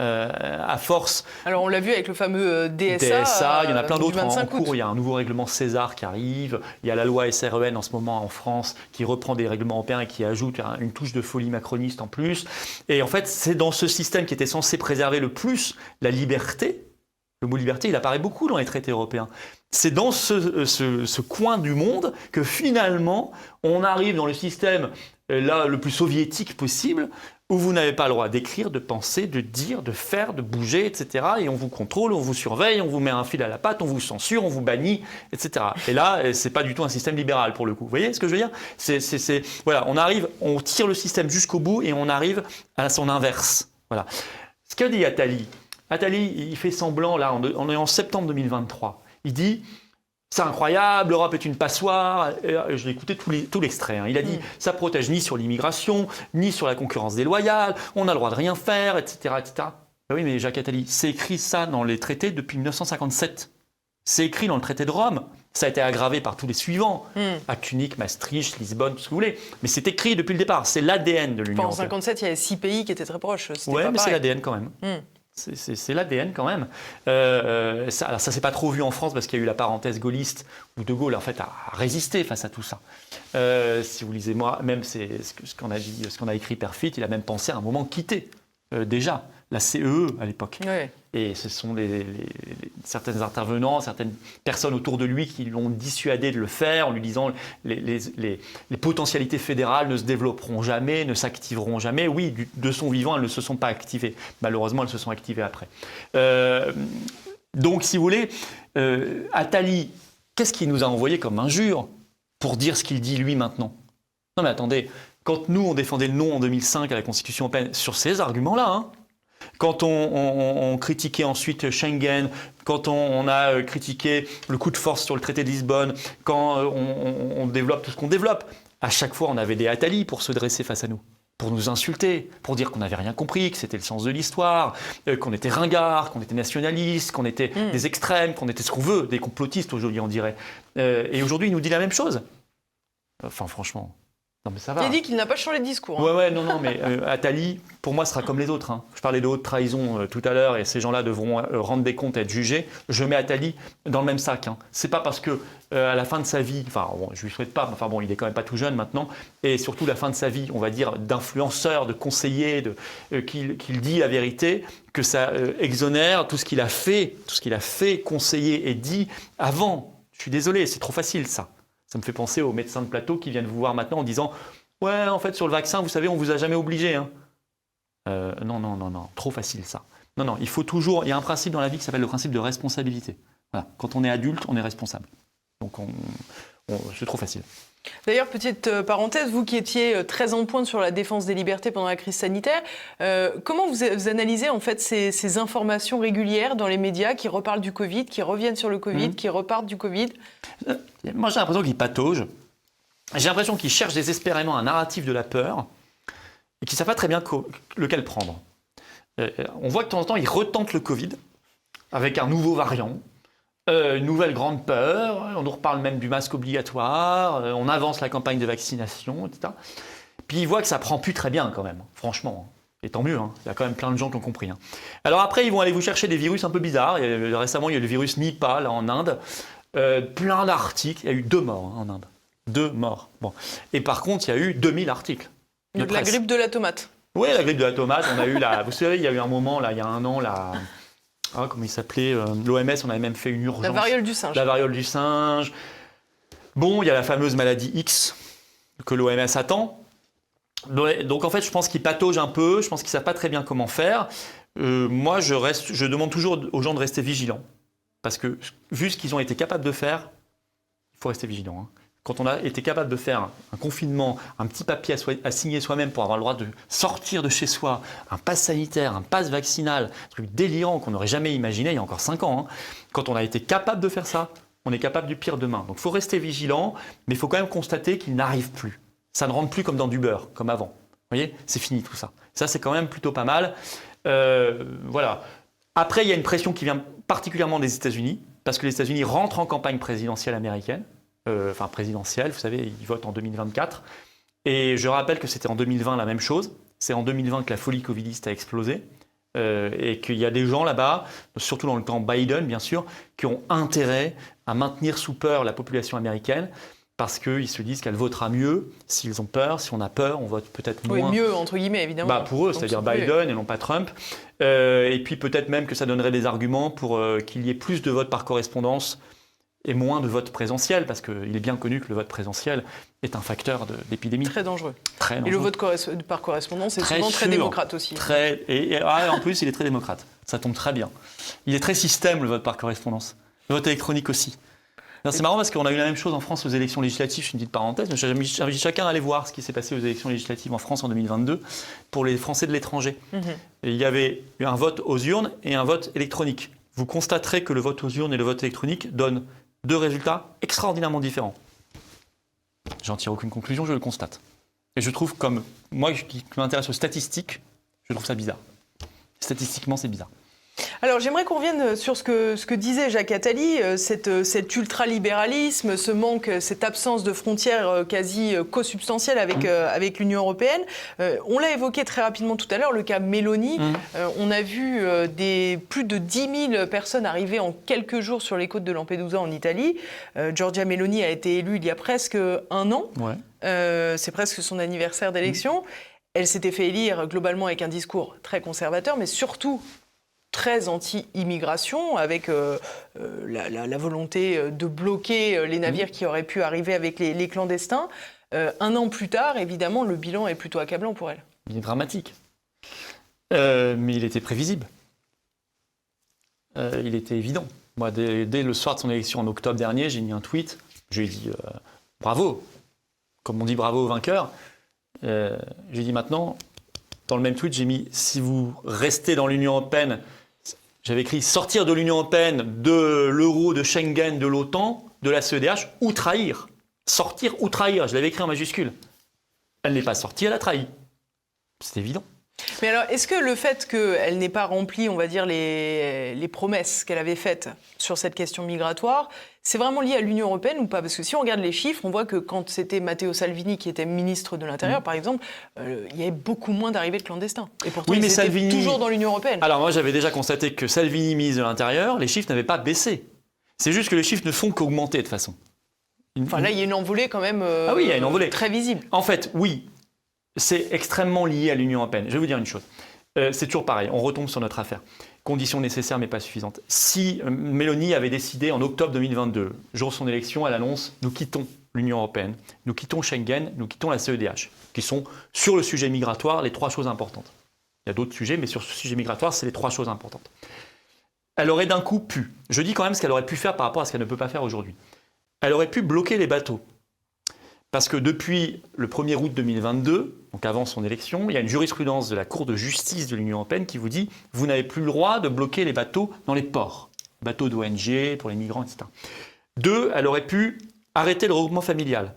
Euh, à force Alors on l'a vu avec le fameux euh, DSA. DSA, il y en a euh, plein d'autres en 25 août. cours. Il y a un nouveau règlement César qui arrive. Il y a la loi SREN en ce moment en France qui reprend des règlements européens et qui ajoute un- une touche de folie macroniste en plus. Et en fait, c'est dans ce système qui était censé préserver le plus la liberté. Le mot liberté, il apparaît beaucoup dans les traités européens. C'est dans ce, ce coin du monde que finalement, on arrive dans le système euh, là, le plus soviétique possible, où vous n'avez pas le droit d'écrire, de penser, de dire, de faire, de bouger, etc. Et on vous contrôle, on vous surveille, on vous met un fil à la patte, on vous censure, on vous bannit, etc. Et là, euh, c'est pas du tout un système libéral pour le coup. Vous voyez ce que je veux dire? Voilà, on arrive, on tire le système jusqu'au bout et on arrive à son inverse. Voilà. Ce que dit Attali, Attali, il fait semblant là, on est en septembre 2023. Il dit c'est incroyable, l'Europe est une passoire. Euh, Je l'ai écouté tout l'extrait. hein. Il a dit ça protège ni sur l'immigration, ni sur la concurrence déloyale, on a le droit de rien faire, etc. etc. Ben oui, mais Jacques Attali, c'est écrit ça dans les traités depuis 1957. C'est écrit dans le traité de Rome. Ça a été aggravé par tous les suivants. Hmm. Acte unique, Maastricht, Lisbonne, tout ce que vous voulez. Mais c'est écrit depuis le départ. C'est l'ADN de l'Union en européenne. 57, il y avait six pays qui étaient très proches. Pas mais c'est l'ADN quand même. Hmm. C'est- l'ADN quand même. Euh, ça, alors ça s'est pas trop vu en France parce qu'il y a eu la parenthèse gaulliste où De Gaulle en fait a résisté face à tout ça. Euh, si vous lisez moi, même c'est ce qu'on a dit, ce qu'on a écrit Perfit, il a même pensé à un moment quitter euh, déjà la CE à l'époque. Et ce sont les, les- les- certains intervenants, certaines personnes autour de lui qui l'ont dissuadé de le faire en lui disant les, les, les- les potentialités fédérales ne se développeront jamais, ne s'activeront jamais. Oui, du- de son vivant, elles ne se sont pas activées. Malheureusement, elles se sont activées après. Euh, donc, si vous voulez, euh, Attali, qu'est-ce qu'il nous a envoyé comme injure pour dire ce qu'il dit lui maintenant? Non mais attendez, quand nous on défendait le non en 2005 à la Constitution européenne sur ces arguments-là, hein, quand on, on- on critiquait ensuite Schengen, quand on, on a euh, critiqué le coup de force sur le traité de Lisbonne, quand euh, on, développe tout ce qu'on développe, à chaque fois on avait des Attali pour se dresser face à nous, pour nous insulter, pour dire qu'on n'avait rien compris, que c'était le sens de l'histoire, euh, qu'on était ringard, qu'on était nationaliste, qu'on était des extrêmes, qu'on était ce qu'on veut, des complotistes aujourd'hui on dirait. Euh, et aujourd'hui il nous dit la même chose. Enfin franchement, non mais ça va. Il a dit qu'il n'a pas changé de discours. hein. Ouais, ouais, non, non, mais euh, Attali, pour moi, sera comme les autres. hein. Je parlais de haute trahison euh, tout à l'heure et ces gens-là devront euh, rendre des comptes et être jugés. Je mets Attali dans le même sac. Hein. C'est pas parce que euh, à la fin de sa vie, enfin, bon, je lui souhaite pas, mais enfin bon, il est quand même pas tout jeune maintenant, et surtout la fin de sa vie, on va dire, d'influenceur, de conseiller, de, qu'il qu'il dit la vérité, que ça exonère tout ce qu'il a fait, tout ce qu'il a fait, conseillé et dit avant. Je suis désolé, c'est trop facile ça. Ça me fait penser aux médecins de plateau qui viennent vous voir maintenant en disant Ouais, en fait, sur le vaccin, vous savez, on vous a jamais obligé. hein. Euh, non, non, non, non, trop facile ça. Non, non, il faut toujours. Il y a un principe dans la vie qui s'appelle le principe de responsabilité. Quand on est adulte, on est responsable. Donc, on, on- c'est trop facile. D'ailleurs, petite euh, parenthèse, vous qui étiez euh, très en pointe sur la défense des libertés pendant la crise sanitaire, euh, comment vous, analysez en fait ces, ces informations régulières dans les médias qui reparlent du Covid, qui reviennent sur le Covid, Mhm. qui repartent du Covid? Moi, j'ai l'impression qu'il patauge. J'ai l'impression qu'il cherche désespérément un narratif de la peur et qu'il ne sait pas très bien lequel prendre. Euh, on voit que de temps en temps, il retente le Covid avec un nouveau variant, euh, une nouvelle grande peur. On nous reparle même du masque obligatoire. euh, on avance la campagne de vaccination, etc. Puis il voit que ça prend plus très bien quand même, franchement. Et tant mieux, hein. il y a quand même plein de gens qui ont compris. hein. Alors après, ils vont aller vous chercher des virus un peu bizarres. Il y a- récemment, il y a eu le virus Nipah là, en Inde. Euh, plein d'articles. Il y a eu deux morts hein, en Inde. Deux morts. Bon. Et par contre, il y a eu 2000 articles. de la grippe de la tomate. Oui, la grippe de la tomate. On a eu la. Vous savez, il y a eu un moment, là, il y a un an, la. Ah, comment il s'appelait L'OMS, on avait même fait une urgence. La variole du singe. La variole du singe. Bon, il y a la fameuse maladie X que l'OMS attend. Donc en fait, je pense qu'ils pataugent un peu, je pense qu'ils ne savent pas très bien comment faire. Euh, moi, je, reste, je demande toujours aux gens de rester vigilants. Parce que vu ce qu'ils ont été capables de faire, il faut rester vigilant. hein. Quand on a été capable de faire un confinement, un petit papier à, signer soi-même pour avoir le droit de sortir de chez soi, un pass sanitaire, un pass vaccinal, un truc délirant qu'on n'aurait jamais imaginé il y a encore 5 ans. hein. Quand on a été capable de faire ça, on est capable du pire demain. Donc il faut rester vigilant, mais il faut quand même constater qu'il n'arrive plus. Ça ne rentre plus comme dans du beurre, comme avant. Vous voyez? C'est fini tout ça. Ça, c'est quand même plutôt pas mal. Euh, voilà. Après, il y a une pression qui vient particulièrement des États-Unis, parce que les États-Unis rentrent en campagne présidentielle américaine, euh, enfin présidentielle, vous savez, ils votent en 2024. Et je rappelle que c'était en 2020 la même chose. C'est en 2020 que la folie covidiste a explosé. euh, et qu'il y a des gens là-bas, surtout dans le camp Biden, bien sûr, qui ont intérêt à maintenir sous peur la population américaine parce qu'ils se disent qu'elle votera mieux s'ils ont peur. Si on a peur, on vote peut-être Oui, moins. mieux entre guillemets évidemment. Bah pour eux, c'est-à-dire c'est- Biden et non pas Trump. Euh, et puis peut-être même que ça donnerait des arguments pour euh, qu'il y ait plus de votes par correspondance et moins de votes présentiels, parce qu'il est bien connu que le vote présentiel est un facteur d'épidémie Très dangereux. très Et le vote corres- par correspondance est Très souvent très démocrate aussi. Très, et, et- ah, en plus, il est très démocrate. Ça tombe très bien. Il est très système, le vote par correspondance. Le vote électronique aussi. C'est marrant parce qu'on a eu la même chose en France aux élections législatives, je fais une petite parenthèse, mais j'invite chacun à aller voir ce qui s'est passé aux élections législatives en France en 2022 pour les Français de l'étranger. Mhm. Il y avait un vote aux urnes et un vote électronique. Vous constaterez que le vote aux urnes et le vote électronique donnent deux résultats extraordinairement différents. J'en tire aucune conclusion, je le constate. Et je trouve comme moi qui m'intéresse aux statistiques, je trouve ça bizarre. Statistiquement, c'est bizarre. Alors j'aimerais qu'on revienne sur ce que, ce que disait Jacques Attali, euh, cette, euh, cet ultralibéralisme, ce manque, euh, cette absence de frontières euh, quasi co-substantielles avec, Mmh. avec l'Union européenne. On l'a évoqué très rapidement tout à l'heure, le cas Mélanie. Mmh. On a vu des, plus de 10 000 personnes arriver en quelques jours sur les côtes de Lampedusa en Italie. Giorgia Meloni a été élue il y a presque un an. Ouais. C'est presque son anniversaire d'élection. elle s'était fait élire globalement avec un discours très conservateur, mais surtout très anti-immigration, avec euh, euh, la, la- la volonté euh, de bloquer les navires qui auraient pu arriver avec les, les clandestins. Euh, un an plus tard, évidemment, le bilan est plutôt accablant pour elle. Il est dramatique. Euh, mais il était prévisible. Il était évident. Moi, dès, dès le soir de son élection en octobre dernier, j'ai mis un tweet. Je lui ai dit bravo. Comme on dit bravo au vainqueur. J'ai dit maintenant, dans le même tweet, j'ai mis si vous restez dans l'Union européenne, j'avais écrit sortir de l'Union européenne, de l'euro, de Schengen, de l'OTAN, de la CEDH, ou trahir. Sortir ou trahir. Je l'avais écrit en majuscule. Elle n'est pas sortie, elle a trahi. C'est évident. Mais alors, est-ce que le fait qu'elle n'ait pas rempli, on va dire, les, les promesses qu'elle avait faites sur cette question migratoire, c'est vraiment lié à l'Union européenne ou pas? Parce que si on regarde les chiffres, on voit que quand c'était Matteo Salvini qui était ministre de l'Intérieur, par exemple, euh, il y avait beaucoup moins d'arrivées de clandestins. Et pourtant, Oui, ils mais étaient Salvini- toujours dans l'Union européenne. Alors moi j'avais déjà constaté que Salvini, ministre de l'Intérieur, les chiffres n'avaient pas baissé. C'est juste que les chiffres ne font qu'augmenter de toute façon. Enfin, là, il y a une envolée quand même euh, Ah oui, il y a une envolée. très visible. En fait, oui, c'est extrêmement lié à l'Union européenne. Je vais vous dire une chose. Euh, c'est toujours pareil, on retombe sur notre affaire. Conditions nécessaires mais pas suffisantes. Si euh, Mélanie avait décidé en octobre 2022, jour de son élection, elle annonce nous quittons l'Union européenne, nous quittons Schengen, nous quittons la CEDH, qui sont sur le sujet migratoire les trois choses importantes. Il y a d'autres sujets, mais sur ce sujet migratoire, c'est les trois choses importantes. Elle aurait d'un coup pu, je dis quand même ce qu'elle aurait pu faire par rapport à ce qu'elle ne peut pas faire aujourd'hui. Elle aurait pu bloquer les bateaux. Parce que depuis le 1er août 2022, donc avant son élection, il y a une jurisprudence de la Cour de justice de l'Union européenne qui vous dit vous n'avez plus le droit de bloquer les bateaux dans les ports. Bateaux d'ONG, pour les migrants, etc. Deux, elle aurait pu arrêter le regroupement familial.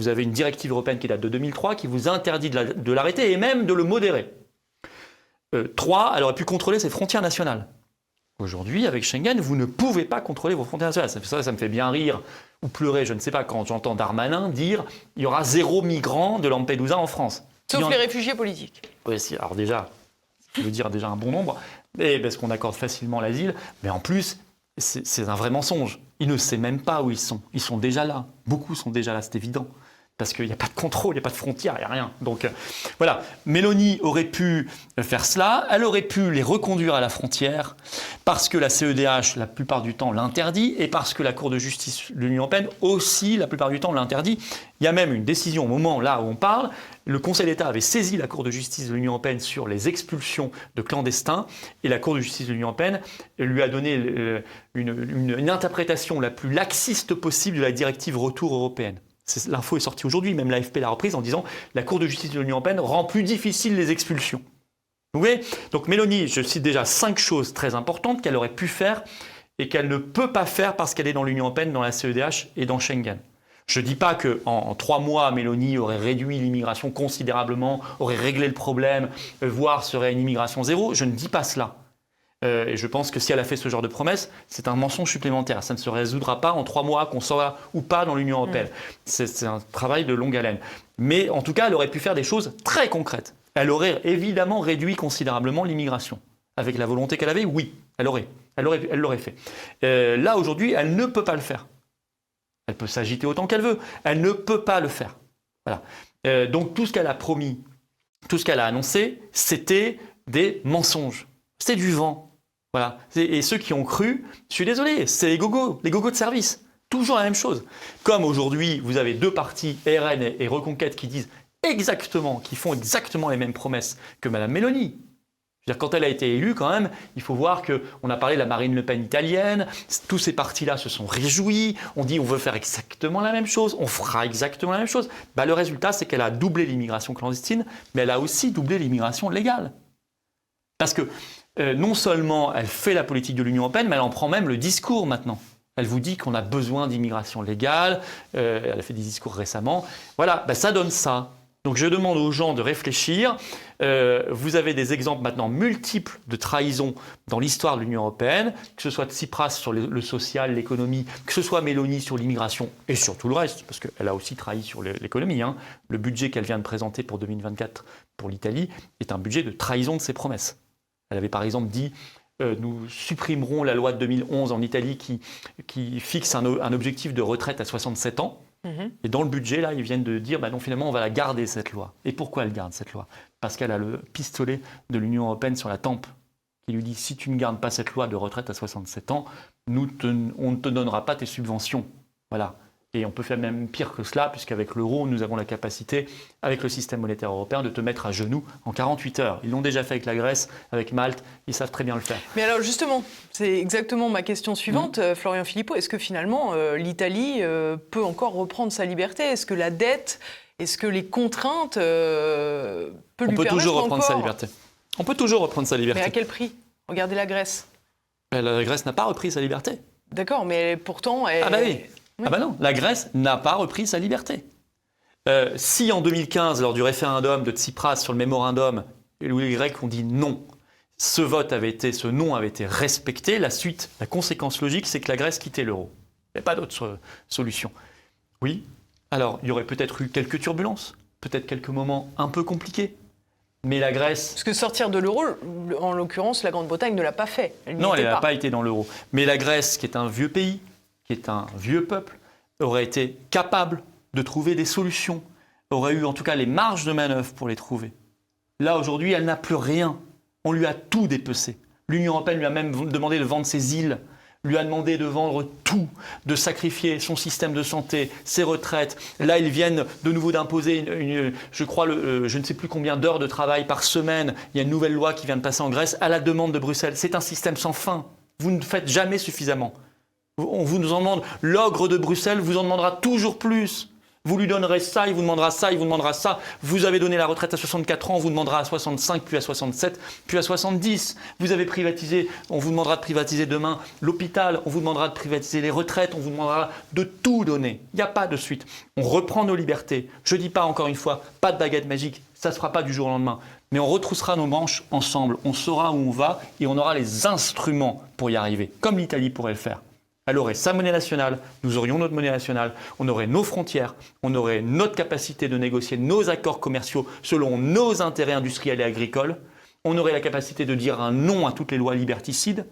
Vous avez une directive européenne qui date de 2003 qui vous interdit de la- de l'arrêter et même de le modérer. Euh, trois, elle aurait pu contrôler ses frontières nationales. Aujourd'hui, avec Schengen, vous ne pouvez pas contrôler vos frontières nationales. Ça, ça, me fait bien rire ou pleurer, je ne sais pas, quand j'entends Darmanin dire il y aura zéro migrant de Lampedusa en France. Sauf en- les réfugiés politiques. Oui, si, alors déjà, je veux dire déjà un bon nombre, parce qu'on accorde facilement l'asile, mais en plus, c'est c'est un vrai mensonge. Il ne sait même pas où ils sont. Ils sont déjà là. Beaucoup sont déjà là, c'est évident. Parce qu'il n'y a pas de contrôle, il n'y a pas de frontières, il n'y a rien. Donc euh, voilà, Mélanie aurait pu faire cela, elle aurait pu les reconduire à la frontière, parce que la CEDH, la plupart du temps, l'interdit, et parce que la Cour de justice de l'Union européenne aussi, la plupart du temps, l'interdit. Il y a même une décision au moment là où on parle, le Conseil d'État avait saisi la Cour de justice de l'Union européenne sur les expulsions de clandestins, et la Cour de justice de l'Union européenne lui a donné euh, une- une interprétation la plus laxiste possible de la directive retour européenne. L'info est sortie aujourd'hui, même l'AFP l'a reprise en disant la Cour de justice de l'Union européenne rend plus difficile les expulsions. Vous voyez? Donc Mélanie, je cite déjà cinq choses très importantes qu'elle aurait pu faire et qu'elle ne peut pas faire parce qu'elle est dans l'Union européenne, dans la CEDH et dans Schengen. Je ne dis pas qu'en en trois mois, Mélanie aurait réduit l'immigration considérablement, aurait réglé le problème, euh, voire serait une immigration zéro. Je ne dis pas cela. Euh, et je pense que si elle a fait ce genre de promesse, c'est un mensonge supplémentaire. Ça ne se résoudra pas en trois mois, qu'on soit ou pas dans l'Union européenne. C'est c'est un travail de longue haleine. Mais en tout cas, elle aurait pu faire des choses très concrètes. Elle aurait évidemment réduit considérablement l'immigration. Avec la volonté qu'elle avait, oui, elle aurait. Elle aurait- elle l'aurait fait. Euh, là, aujourd'hui, elle ne peut pas le faire. Elle peut s'agiter autant qu'elle veut. Elle ne peut pas le faire. Voilà. Euh, donc tout ce qu'elle a promis, tout ce qu'elle a annoncé, c'était des mensonges. C'était du vent. Voilà. Et ceux qui ont cru, je suis désolé, c'est les gogos, les gogos de service. Toujours la même chose. Comme aujourd'hui, vous avez deux partis, RN et Reconquête, qui disent exactement, qui font exactement les mêmes promesses que Madame Mélanie. Je dire, quand elle a été élue, quand même, il faut voir qu'on a parlé de la Marine Le Pen italienne, tous ces partis-là se sont réjouis, on dit on veut faire exactement la même chose, on fera exactement la même chose. Bah, le résultat, c'est qu'elle a doublé l'immigration clandestine, mais elle a aussi doublé l'immigration légale. Parce que euh, non seulement elle fait la politique de l'Union européenne, mais elle en prend même le discours maintenant. Elle vous dit qu'on a besoin d'immigration légale, euh, elle a fait des discours récemment. Voilà, bah, ça donne ça. Donc je demande aux gens de réfléchir. Euh, vous avez des exemples maintenant multiples de trahison dans l'histoire de l'Union européenne, que ce soit Tsipras sur le, social, l'économie, que ce soit Mélanie sur l'immigration et sur tout le reste, parce qu'elle a aussi trahi sur l'économie. hein. Le budget qu'elle vient de présenter pour 2024 pour l'Italie est un budget de trahison de ses promesses. Elle avait par exemple dit euh, nous supprimerons la loi de 2011 en Italie qui, qui fixe un, objectif de retraite à 67 ans. Mhm. Et dans le budget, là, ils viennent de dire, bah non, finalement, on va la garder, cette loi. Et pourquoi elle garde cette loi? Parce qu'elle a le pistolet de l'Union européenne sur la tempe, qui lui dit, si tu ne gardes pas cette loi de retraite à 67 ans, nous te- on ne te donnera pas tes subventions. Voilà. Et on peut faire même pire que cela, puisqu'avec l'euro, nous avons la capacité, avec le système monétaire européen, de te mettre à genoux en 48 heures. Ils l'ont déjà fait avec la Grèce, avec Malte, ils savent très bien le faire. Mais alors justement, c'est exactement ma question suivante, euh, Florian Philippot. Est-ce que finalement euh, l'Italie euh, peut encore reprendre sa liberté? Est-ce que la dette, est-ce que les contraintes euh, peuvent On lui peut permettre toujours reprendre sa liberté. On peut toujours reprendre sa Mais liberté. à quel prix? Regardez la Grèce. La Grèce n'a pas repris sa liberté. D'accord, mais pourtant... Elle... Ah bah oui. Oui. Ah bah non, la Grèce n'a pas repris sa liberté. Euh, si en 2015, lors du référendum de Tsipras sur le mémorandum, les Grecs ont dit non, ce vote avait été, ce non avait été respecté, la suite, la conséquence logique, c'est que la Grèce quittait l'euro. Il n'y a pas d'autre euh, solution. Oui, alors il y aurait peut-être eu quelques turbulences, peut-être quelques moments un peu compliqués, mais la Grèce Parce que sortir de l'euro, en l'occurrence, la Grande-Bretagne ne l'a pas fait. Elle Non, elle n'a pas été dans l'euro. Mais la Grèce, qui est un vieux pays, est un vieux peuple, aurait été capable de trouver des solutions, aurait eu en tout cas les marges de manœuvre pour les trouver. Là, aujourd'hui, elle n'a plus rien. On lui a tout dépecé. L'Union européenne lui a même demandé de vendre ses îles, lui a demandé de vendre tout, de sacrifier son système de santé, ses retraites. Là, ils viennent de nouveau d'imposer, une- je crois, le- euh, je ne sais plus combien d'heures de travail par semaine. Il y a une nouvelle loi qui vient de passer en Grèce à la demande de Bruxelles. C'est un système sans fin. Vous ne faites jamais suffisamment. On vous en demande, l'ogre de Bruxelles vous en demandera toujours plus. Vous lui donnerez ça, il vous demandera ça, il vous demandera ça. Vous avez donné la retraite à 64 ans, on vous demandera à 65, puis à 67, puis à 70. Vous avez privatisé, on vous demandera de privatiser demain l'hôpital, on vous demandera de privatiser les retraites, on vous demandera de tout donner. Il n'y a pas de suite. On reprend nos libertés. Je ne dis pas encore une fois, pas de baguette magique, ça ne se fera pas du jour au lendemain. Mais on retroussera nos manches ensemble, on saura où on va et on aura les instruments pour y arriver, comme l'Italie pourrait le faire. Elle aurait sa monnaie nationale, nous aurions notre monnaie nationale, on aurait nos frontières, on aurait notre capacité de négocier nos accords commerciaux selon nos intérêts industriels et agricoles, on aurait la capacité de dire un non à toutes les lois liberticides,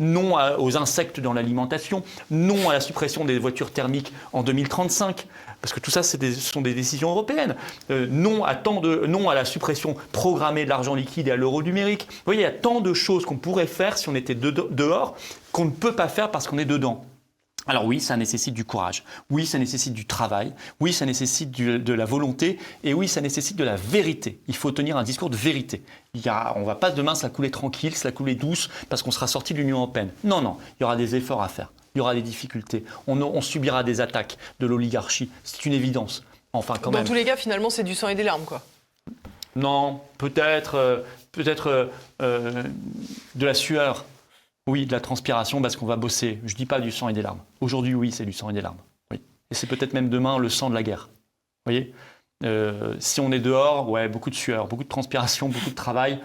non aux insectes dans l'alimentation, non à la suppression des voitures thermiques en 2035, parce que tout ça, ce sont des décisions européennes. Euh, non, à tant de, non à la suppression programmée de l'argent liquide et à l'euro numérique. Vous voyez, il y a tant de choses qu'on pourrait faire si on était de- dehors qu'on ne peut pas faire parce qu'on est dedans. Alors oui, ça nécessite du courage. Oui, ça nécessite du travail. Oui, ça nécessite du- de la volonté. Et oui, ça nécessite de la vérité. Il faut tenir un discours de vérité. Il y a, on ne va pas demain se la couler tranquille, se la couler douce, parce qu'on sera sorti de l'Union européenne. Non, non, il y aura des efforts à faire. Il y aura des difficultés. On, on subira des attaques de l'oligarchie. C'est une évidence. Enfin, quand Dans même. tous les cas, finalement, c'est du sang et des larmes, quoi. Non, peut-être, euh, peut-être euh, euh, de la sueur. Oui, de la transpiration parce qu'on va bosser. Je dis pas du sang et des larmes. Aujourd'hui, oui, c'est du sang et des larmes. Oui. Et c'est peut-être même demain le sang de la guerre. Vous voyez? Euh, Si on est dehors, ouais, beaucoup de sueur, beaucoup de transpiration, beaucoup de travail,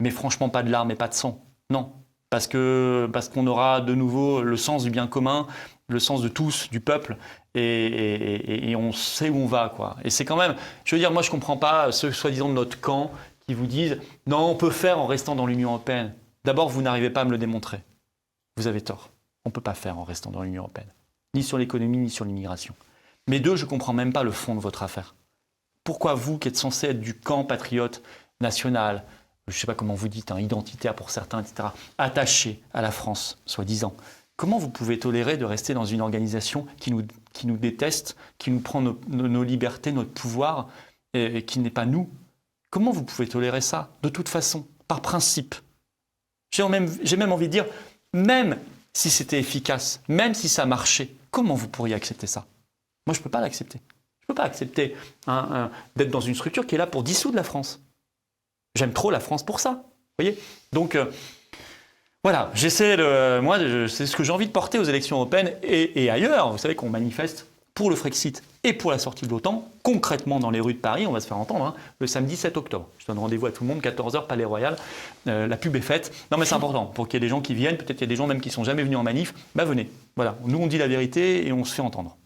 mais franchement pas de larmes et pas de sang. Non. Parce que parce qu'on aura de nouveau le sens du bien commun, le sens de tous, du peuple, et, on sait où on va, quoi. Et c'est quand même, je veux dire, moi je comprends pas ceux soi-disant de notre camp qui vous disent non, on peut faire en restant dans l'Union européenne. D'abord, vous n'arrivez pas à me le démontrer. Vous avez tort. On ne peut pas faire en restant dans l'Union européenne, ni sur l'économie, ni sur l'immigration. Mais deux, je ne comprends même pas le fond de votre affaire. Pourquoi vous, qui êtes censé être du camp patriote national, je ne sais pas comment vous dites, hein, identitaire pour certains, etc., attaché à la France, soi-disant, comment vous pouvez tolérer de rester dans une organisation qui nous, déteste, qui nous prend nos, libertés, notre pouvoir, et qui n'est pas nous? Comment vous pouvez tolérer ça? De toute façon, par principe. J'ai même, même envie de dire, même si c'était efficace, même si ça marchait, comment vous pourriez accepter ça? Moi, je ne peux pas l'accepter. Je ne peux pas accepter d'être dans une structure qui est là pour dissoudre la France. J'aime trop la France pour ça. Voyez? Donc, euh, voilà, j'essaie. Moi, c'est ce que j'ai envie de porter aux élections européennes et ailleurs. Vous savez qu'on manifeste pour le Frexit et pour la sortie de l'OTAN, concrètement dans les rues de Paris, on va se faire entendre, hein, le samedi 7 octobre. Je donne rendez-vous à tout le monde, 14h, Palais Royal. Euh, la pub est faite. Non, mais c'est important pour qu'il y ait des gens qui viennent. Peut-être qu'il y a des gens même qui sont jamais venus en manif. Bah, venez. Voilà, nous, on dit la vérité et on se fait entendre.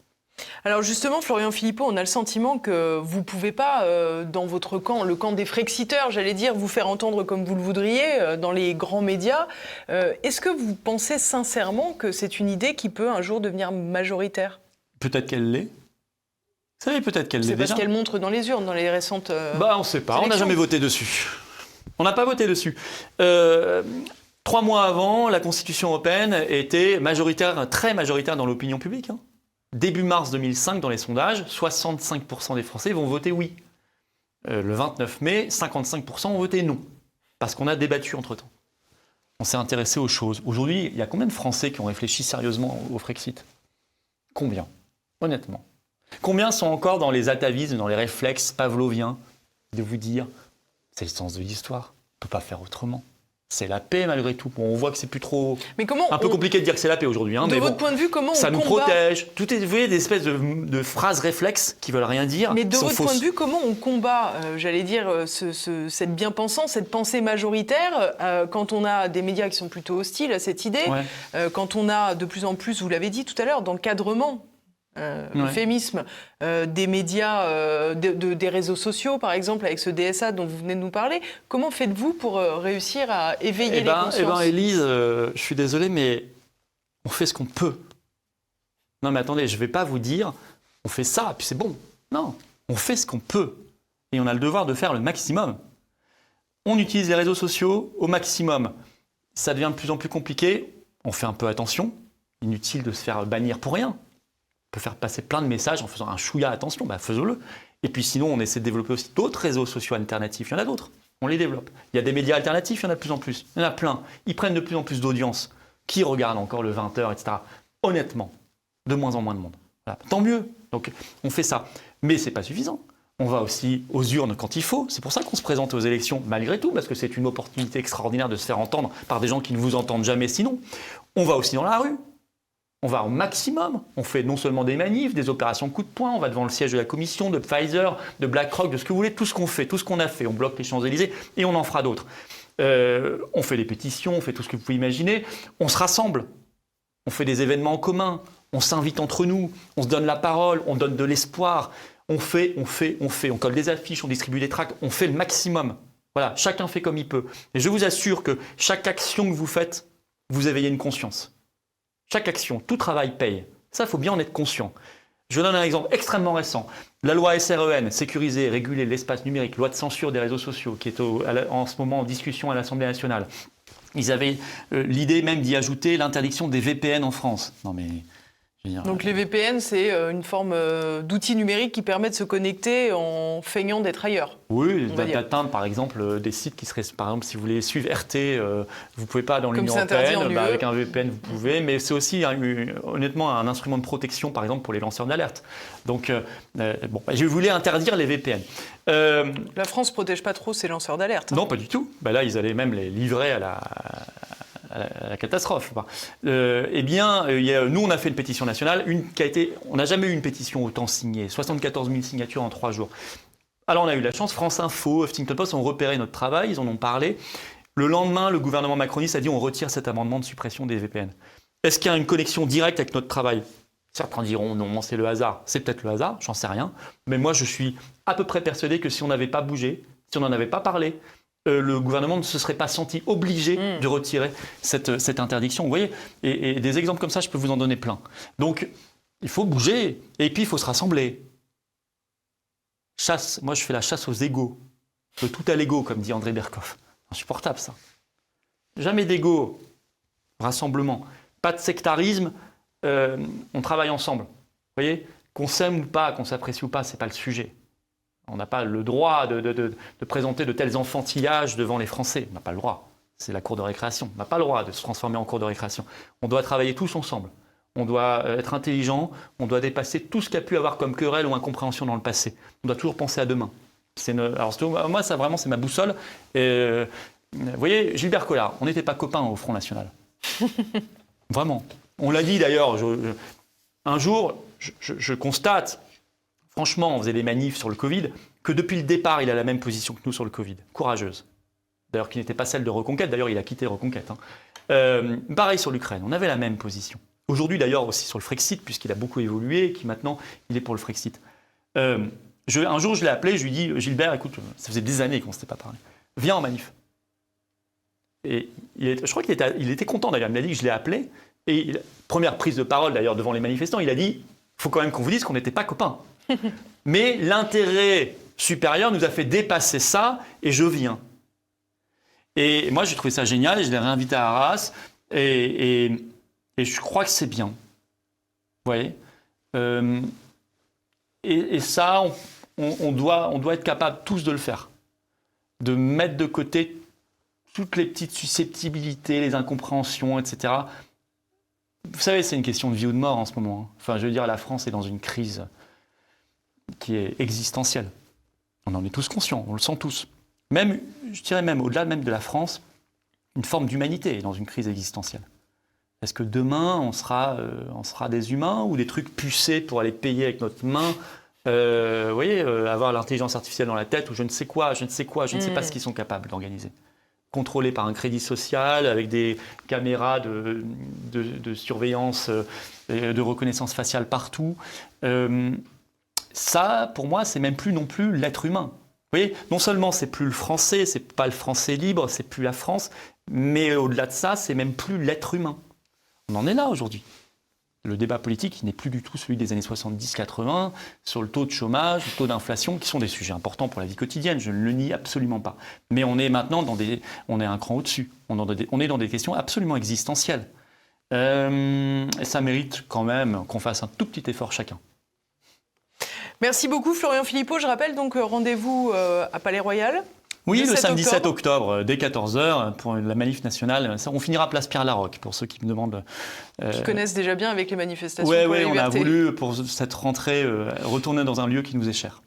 Alors justement, Florian Philippot, on a le sentiment que vous ne pouvez pas, euh, dans votre camp, le camp des frexiteurs, j'allais dire, vous faire entendre comme vous le voudriez euh, dans les grands médias. Est-ce que vous pensez sincèrement que c'est une idée qui peut un jour devenir majoritaire? Peut-être qu'elle l'est. Vous savez peut-être qu'elle l'est C'est parce déjà. qu'elle montre dans les urnes, dans les récentes. euh, Bah, on sait pas. On n'a jamais voté dessus. On n'a pas voté dessus. Euh, trois mois avant, la Constitution européenne était majoritaire, très majoritaire dans l'opinion publique. hein. Début mars 2005, dans les sondages, 65% des Français vont voter oui. Euh, le 29 mai, 55% ont voté non. Parce qu'on a débattu entre-temps. On s'est intéressé aux choses. Aujourd'hui, il y a combien de Français qui ont réfléchi sérieusement au Frexit? Combien? Honnêtement. Combien sont encore dans les atavismes, dans les réflexes pavloviens de vous dire c'est le sens de l'histoire, on peut pas faire autrement. C'est la paix malgré tout. Bon, on voit que c'est plus trop. Mais comment Un peu on- compliqué de dire que c'est la paix aujourd'hui, hein, De mais votre bon, point de vue, comment ça on nous combat protège. Tout est, vous voyez, des espèces de, de phrases réflexes qui veulent rien dire. Mais de votre fausses. point de vue, comment on combat, euh, j'allais dire, euh, ce- ce- cette bien-pensance, cette pensée majoritaire, euh, quand on a des médias qui sont plutôt hostiles à cette idée, Ouais. quand on a de plus en plus, vous l'avez dit tout à l'heure, d'encadrement, Ouais. euphémisme, euh, des médias, euh, de- de- des réseaux sociaux, par exemple, avec ce DSA dont vous venez de nous parler, comment faites-vous pour euh, réussir à éveiller Eh les ben, eh consciences ben, Élise, euh, je suis désolé, mais on fait ce qu'on peut. Non, mais attendez, je ne vais pas vous dire, on fait ça, puis c'est bon. Non, on fait ce qu'on peut. Et on a le devoir de faire le maximum. On utilise les réseaux sociaux au maximum. Ça devient de plus en plus compliqué. On fait un peu attention. Inutile de se faire bannir pour rien. On peut faire passer plein de messages en faisant un chouïa attention, bah faisons-le. Et puis sinon, on essaie de développer aussi d'autres réseaux sociaux alternatifs. Il y en a d'autres. On les développe. Il y a des médias alternatifs, il y en a de plus en plus. Il y en a plein. Ils prennent de plus en plus d'audience. Qui regarde encore le 20h, etc. Honnêtement, de moins en moins de monde. Tant mieux. Donc on fait ça. Mais c'est pas suffisant. On va aussi aux urnes quand il faut. C'est pour ça qu'on se présente aux élections malgré tout, parce que c'est une opportunité extraordinaire de se faire entendre par des gens qui ne vous entendent jamais sinon. On va aussi dans la rue. On va au maximum. On fait non seulement des manifs, des opérations coup de poing, on va devant le siège de la commission, de Pfizer, de BlackRock, de ce que vous voulez, tout ce qu'on fait, tout ce qu'on a fait. On bloque les Champs-Élysées et on en fera d'autres. Euh, on fait des pétitions, on fait tout ce que vous pouvez imaginer. On se rassemble. On fait des événements en commun. On s'invite entre nous. On se donne la parole. On donne de l'espoir. On fait, on fait, on fait. On colle des affiches, on distribue des tracts. On fait le maximum. Voilà, chacun fait comme il peut. Et je vous assure que chaque action que vous faites, vous éveillez une conscience. Chaque action, tout travail paye. Ça, il faut bien en être conscient. Je donne un exemple extrêmement récent. La loi SREN, sécuriser réguler l'espace numérique, loi de censure des réseaux sociaux, qui est en ce moment en discussion à l'Assemblée nationale. Ils avaient euh, l'idée même d'y ajouter l'interdiction des VPN en France. Non mais, dire, Donc les VPN, c'est euh, une forme euh, d'outil numérique qui permet de se connecter en feignant d'être ailleurs. Oui, d'atteindre par exemple euh, des sites qui seraient, par exemple, si vous voulez suivre RT, euh, vous pouvez pas dans l'Union européenne, en bah, UE. avec un VPN vous pouvez, mais c'est aussi un- honnêtement un instrument de protection, par exemple, pour les lanceurs d'alerte. Donc, euh, bon, bah, je voulais interdire les VPN. Euh, La France protège pas trop ses lanceurs d'alerte. hein. non, pas du tout. Bah là, ils allaient même les livrer à la, la- catastrophe. Euh, eh bien, euh, nous, on a fait une pétition nationale, une qui a été, on n'a jamais eu une pétition autant signée, 74 000 signatures en trois jours. Alors, on a eu la chance. France Info, Huffington Post ont repéré notre travail, ils en ont parlé. Le lendemain, le gouvernement macroniste a dit on retire cet amendement de suppression des VPN. Est-ce qu'il y a une connexion directe avec notre travail? Certains diront non, c'est le hasard. C'est peut-être le hasard, j'en sais rien. Mais moi, je suis à peu près persuadé que si on n'avait pas bougé, si on n'en avait pas parlé, euh, le gouvernement ne se serait pas senti obligé Mm. de retirer cette, cette interdiction. Vous voyez et, et des exemples comme ça, je peux vous en donner plein. Donc, il faut bouger. Et puis, il faut se rassembler. Chasse, moi, je fais la chasse aux égaux. De tout à l'ego, comme dit André Berkoff. Insupportable, ça. Jamais d'ego. Rassemblement. Pas de sectarisme. euh, on travaille ensemble. Vous voyez Qu'on s'aime ou pas, qu'on s'apprécie ou pas, c'est pas le sujet. On n'a pas le droit de, de- de- de présenter de tels enfantillages devant les Français. On n'a pas le droit. C'est la cour de récréation. On n'a pas le droit de se transformer en cour de récréation. On doit travailler tous ensemble. On doit euh, être intelligent. On doit dépasser tout ce qu'il y a pu avoir comme querelle ou incompréhension dans le passé. On doit toujours penser à demain. Une- Alors, c'est- moi, ça vraiment, c'est ma boussole. Et, euh, vous voyez, Gilbert Collard, on n'était pas copains au Front National. Vraiment. On l'a dit d'ailleurs. je- un jour, je, je- je constate, franchement, on faisait des manifs sur le Covid, que depuis le départ, il a la même position que nous sur le Covid. Courageuse. D'ailleurs, qui n'était pas celle de Reconquête. D'ailleurs, il a quitté Reconquête. hein. Euh, pareil sur l'Ukraine. On avait la même position. Aujourd'hui, d'ailleurs, aussi sur le Frexit, puisqu'il a beaucoup évolué et qui maintenant, il est pour le Frexit. Euh, un jour, je l'ai appelé, je lui ai dit Gilbert, écoute, ça faisait des années qu'on ne s'était pas parlé. Viens en manif. Et il je crois qu'il était, il content d'ailleurs. Il m'a dit que je l'ai appelé. Et il- première prise de parole d'ailleurs devant les manifestants, il a dit faut quand même qu'on vous dise qu'on n'était pas copains. Mais l'intérêt supérieur nous a fait dépasser ça et je viens. Et moi, j'ai trouvé ça génial et je l'ai réinvité à Arras et, je crois que c'est bien. Vous voyez? Euh, et, ça, on doit, on doit être capable tous de le faire. De mettre de côté toutes les petites susceptibilités, les incompréhensions, etc. Vous savez, c'est une question de vie ou de mort en ce moment. hein. Enfin, je veux dire, la France est dans une crise qui est existentielle. On en est tous conscients, on le sent tous. Même, je dirais même, au-delà même de la France, une forme d'humanité est dans une crise existentielle. Est-ce que demain, on sera, euh, on sera des humains ou des trucs pucés pour aller payer avec notre main euh, Vous voyez, euh, avoir l'intelligence artificielle dans la tête ou je ne sais quoi, je ne sais quoi, je ne sais pas Mm. ce qu'ils sont capables d'organiser. Contrôlé par un crédit social, avec des caméras de, de- de surveillance, de reconnaissance faciale partout. Ça, pour moi, c'est même plus non plus l'être humain. Vous voyez, non seulement c'est plus le français, c'est pas le français libre, c'est plus la France, mais au-delà de ça, c'est même plus l'être humain. On en est là aujourd'hui. Le débat politique n'est plus du tout celui des années 70-80 sur le taux de chômage, le taux d'inflation, qui sont des sujets importants pour la vie quotidienne. Je ne le nie absolument pas. Mais on est maintenant dans des, on est un cran au-dessus. On, est dans des- questions absolument existentielles. Euh, ça mérite quand même qu'on fasse un tout petit effort chacun. Merci beaucoup Florian Philippot. Je rappelle donc euh, rendez-vous euh, à Palais Royal. Oui, Le le 7 samedi 7 octobre. octobre, euh, dès 14h, pour la manif nationale. Ça, on finira place Pierre-Larocque, pour ceux qui me demandent. euh, Qui connaissent déjà bien avec les manifestations Ouais, pour ouais, la on a voulu, pour cette rentrée, euh, retourner dans un lieu qui nous est cher.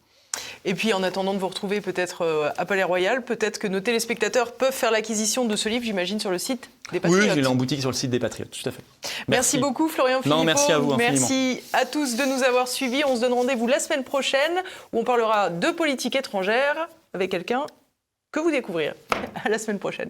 Et puis en attendant de vous retrouver peut-être euh, à Palais Royal, peut-être que nos téléspectateurs peuvent faire l'acquisition de ce livre, j'imagine, sur le site des Oui, Patriotes. je l'ai en boutique sur le site des Patriotes, tout à fait. Merci, beaucoup Florian Philippot. Non, merci à vous infiniment. Merci à tous de nous avoir suivis. On se donne rendez-vous la semaine prochaine où on parlera de politique étrangère avec quelqu'un que vous découvrirez. À la semaine prochaine.